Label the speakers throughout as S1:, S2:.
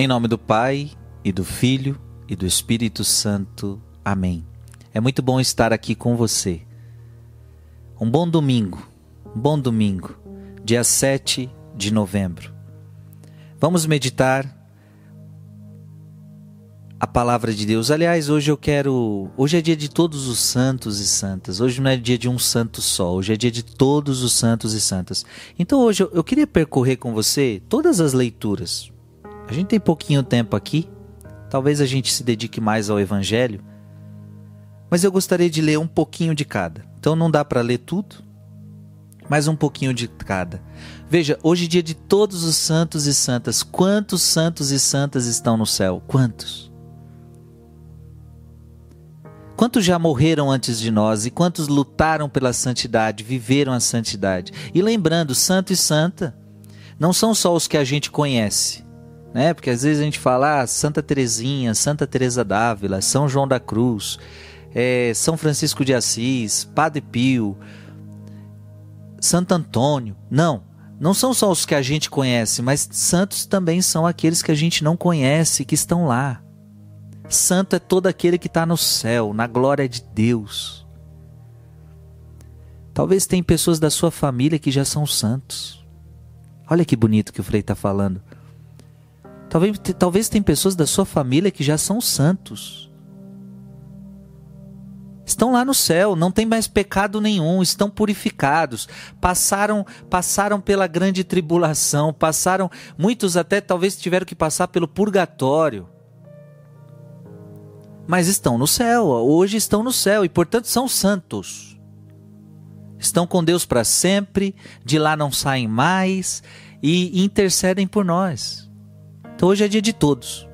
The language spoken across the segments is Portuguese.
S1: Em nome do Pai, e do Filho, e do Espírito Santo. Amém. É muito bom estar aqui com você. Um bom domingo, um bom domingo, dia 7 de novembro. Vamos meditar a palavra de Deus. Aliás, hoje eu quero. Hoje é dia de todos os santos e santas. Hoje não é dia de um santo só. Hoje é dia de todos os santos e santas. Então hoje eu, eu queria percorrer com você todas as leituras a gente tem pouquinho tempo aqui, talvez a gente se dedique mais ao Evangelho, mas eu gostaria de ler um pouquinho de cada. Então não dá para ler tudo, mas um pouquinho de cada. Veja, hoje é dia de todos os santos e santas. Quantos santos e santas estão no céu? Quantos? Quantos já morreram antes de nós e quantos lutaram pela santidade, viveram a santidade? E lembrando, santo e santa não são só os que a gente conhece, né? Porque às vezes a gente fala ah, Santa Teresinha, Santa Teresa d'Ávila, São João da Cruz, é, São Francisco de Assis, Padre Pio, Santo Antônio. Não, não são só os que a gente conhece, mas santos também são aqueles que a gente não conhece, que estão lá. Santo é todo aquele que está no céu, na glória de Deus. Talvez tem pessoas da sua família que já são santos. Olha que bonito que o Frei está falando. Talvez, talvez tem pessoas da sua família que já são santos. Estão lá no céu, não tem mais pecado nenhum, estão purificados, passaram passaram pela grande tribulação, passaram, muitos até talvez tiveram que passar pelo purgatório. Mas estão no céu, hoje estão no céu e portanto são santos. Estão com Deus para sempre, de lá não saem mais e intercedem por nós. Então hoje é dia de todos.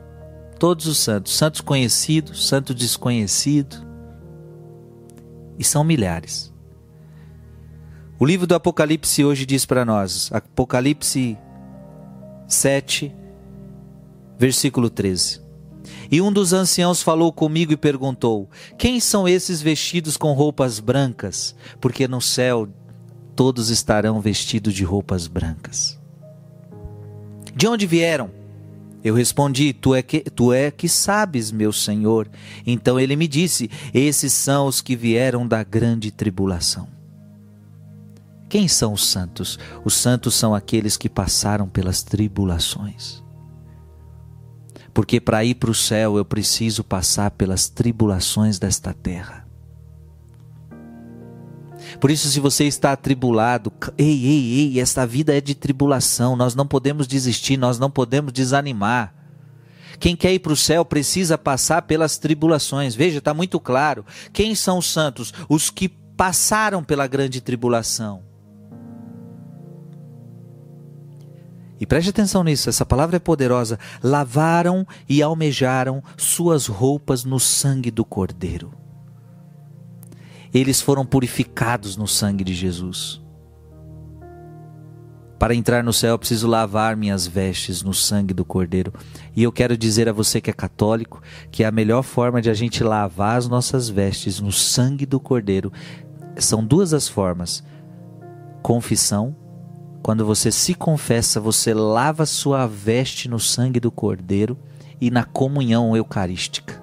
S1: Todos os santos, santos conhecidos, santo desconhecido. E são milhares. O livro do Apocalipse hoje diz para nós, Apocalipse 7, versículo 13. E um dos anciãos falou comigo e perguntou: Quem são esses vestidos com roupas brancas? Porque no céu todos estarão vestidos de roupas brancas. De onde vieram? Eu respondi: tu é, que, tu é que sabes, meu senhor. Então ele me disse: Esses são os que vieram da grande tribulação. Quem são os santos? Os santos são aqueles que passaram pelas tribulações. Porque para ir para o céu eu preciso passar pelas tribulações desta terra. Por isso, se você está atribulado, ei, ei, ei, esta vida é de tribulação, nós não podemos desistir, nós não podemos desanimar. Quem quer ir para o céu precisa passar pelas tribulações. Veja, está muito claro. Quem são os santos? Os que passaram pela grande tribulação. E preste atenção nisso, essa palavra é poderosa. Lavaram e almejaram suas roupas no sangue do Cordeiro eles foram purificados no sangue de Jesus. Para entrar no céu, eu preciso lavar minhas vestes no sangue do Cordeiro. E eu quero dizer a você que é católico que a melhor forma de a gente lavar as nossas vestes no sangue do Cordeiro são duas as formas: confissão. Quando você se confessa, você lava sua veste no sangue do Cordeiro e na comunhão eucarística.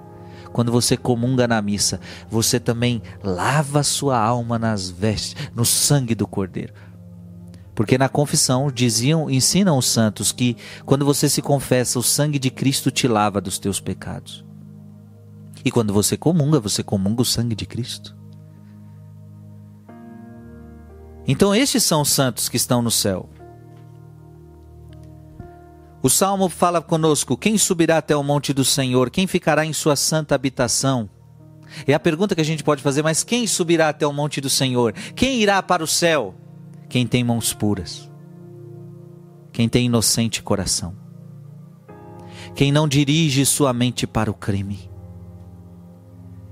S1: Quando você comunga na missa, você também lava sua alma nas vestes, no sangue do Cordeiro. Porque na confissão diziam, ensinam os santos que quando você se confessa, o sangue de Cristo te lava dos teus pecados. E quando você comunga, você comunga o sangue de Cristo. Então estes são os santos que estão no céu. O salmo fala conosco: quem subirá até o monte do Senhor? Quem ficará em sua santa habitação? É a pergunta que a gente pode fazer, mas quem subirá até o monte do Senhor? Quem irá para o céu? Quem tem mãos puras. Quem tem inocente coração. Quem não dirige sua mente para o crime.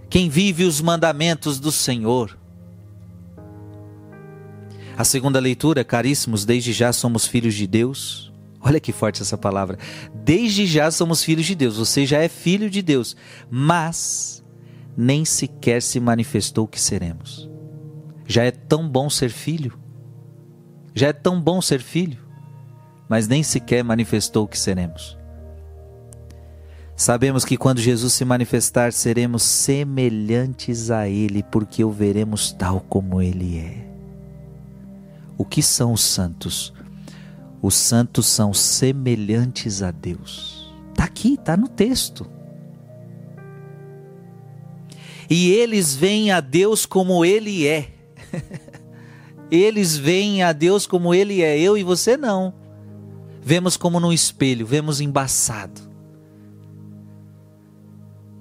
S1: Quem vive os mandamentos do Senhor. A segunda leitura, caríssimos, desde já somos filhos de Deus Olha que forte essa palavra. Desde já somos filhos de Deus, você já é filho de Deus, mas nem sequer se manifestou que seremos. Já é tão bom ser filho, já é tão bom ser filho, mas nem sequer manifestou que seremos. Sabemos que quando Jesus se manifestar, seremos semelhantes a Ele, porque o veremos tal como Ele é. O que são os santos? Os santos são semelhantes a Deus. Está aqui, está no texto. E eles veem a Deus como Ele é. eles veem a Deus como Ele é. Eu e você não. Vemos como num espelho, vemos embaçado.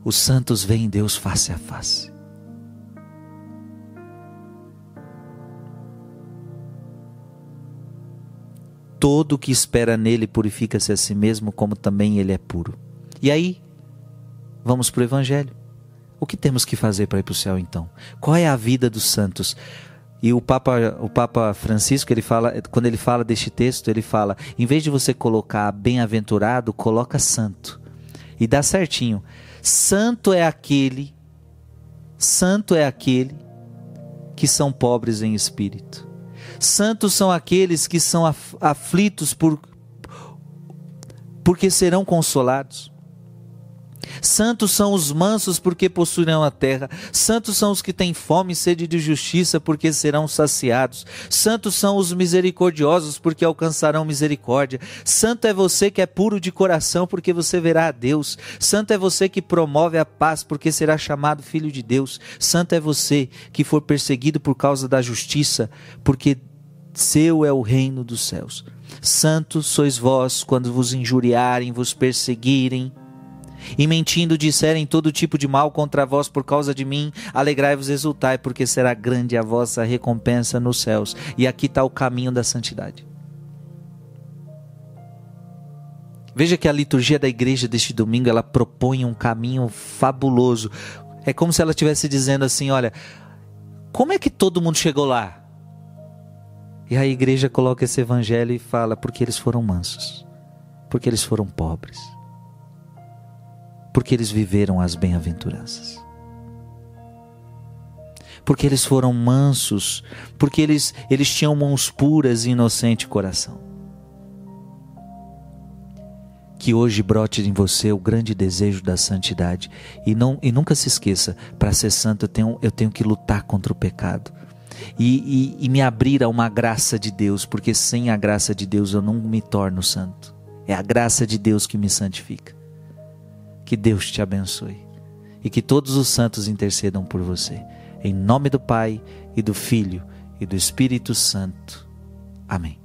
S1: Os santos veem Deus face a face. Todo que espera nele purifica-se a si mesmo, como também ele é puro. E aí, vamos para o Evangelho. O que temos que fazer para ir para o céu então? Qual é a vida dos santos? E o Papa, o Papa Francisco, ele fala, quando ele fala deste texto, ele fala: em vez de você colocar bem-aventurado, coloca santo. E dá certinho. Santo é aquele, santo é aquele que são pobres em espírito. Santos são aqueles que são aflitos por porque serão consolados. Santos são os mansos, porque possuirão a terra. Santos são os que têm fome e sede de justiça, porque serão saciados. Santos são os misericordiosos, porque alcançarão misericórdia. Santo é você que é puro de coração, porque você verá a Deus. Santo é você que promove a paz, porque será chamado filho de Deus. Santo é você que for perseguido por causa da justiça, porque seu é o reino dos céus. Santos sois vós quando vos injuriarem, vos perseguirem e mentindo disserem todo tipo de mal contra vós por causa de mim, alegrai-vos exultai, porque será grande a vossa recompensa nos céus. E aqui está o caminho da santidade. Veja que a liturgia da igreja deste domingo ela propõe um caminho fabuloso. É como se ela estivesse dizendo assim: olha, como é que todo mundo chegou lá? E a igreja coloca esse evangelho e fala: porque eles foram mansos, porque eles foram pobres porque eles viveram as bem-aventuranças. Porque eles foram mansos, porque eles, eles tinham mãos puras e inocente coração. Que hoje brote em você o grande desejo da santidade. E, não, e nunca se esqueça: para ser santo eu tenho, eu tenho que lutar contra o pecado. E, e, e, me abrir a uma graça de Deus, porque sem a graça de Deus eu não me torno santo. É a graça de Deus que me santifica. Que Deus te abençoe e que todos os santos intercedam por você. Em nome do Pai e do Filho e do Espírito Santo. Amém.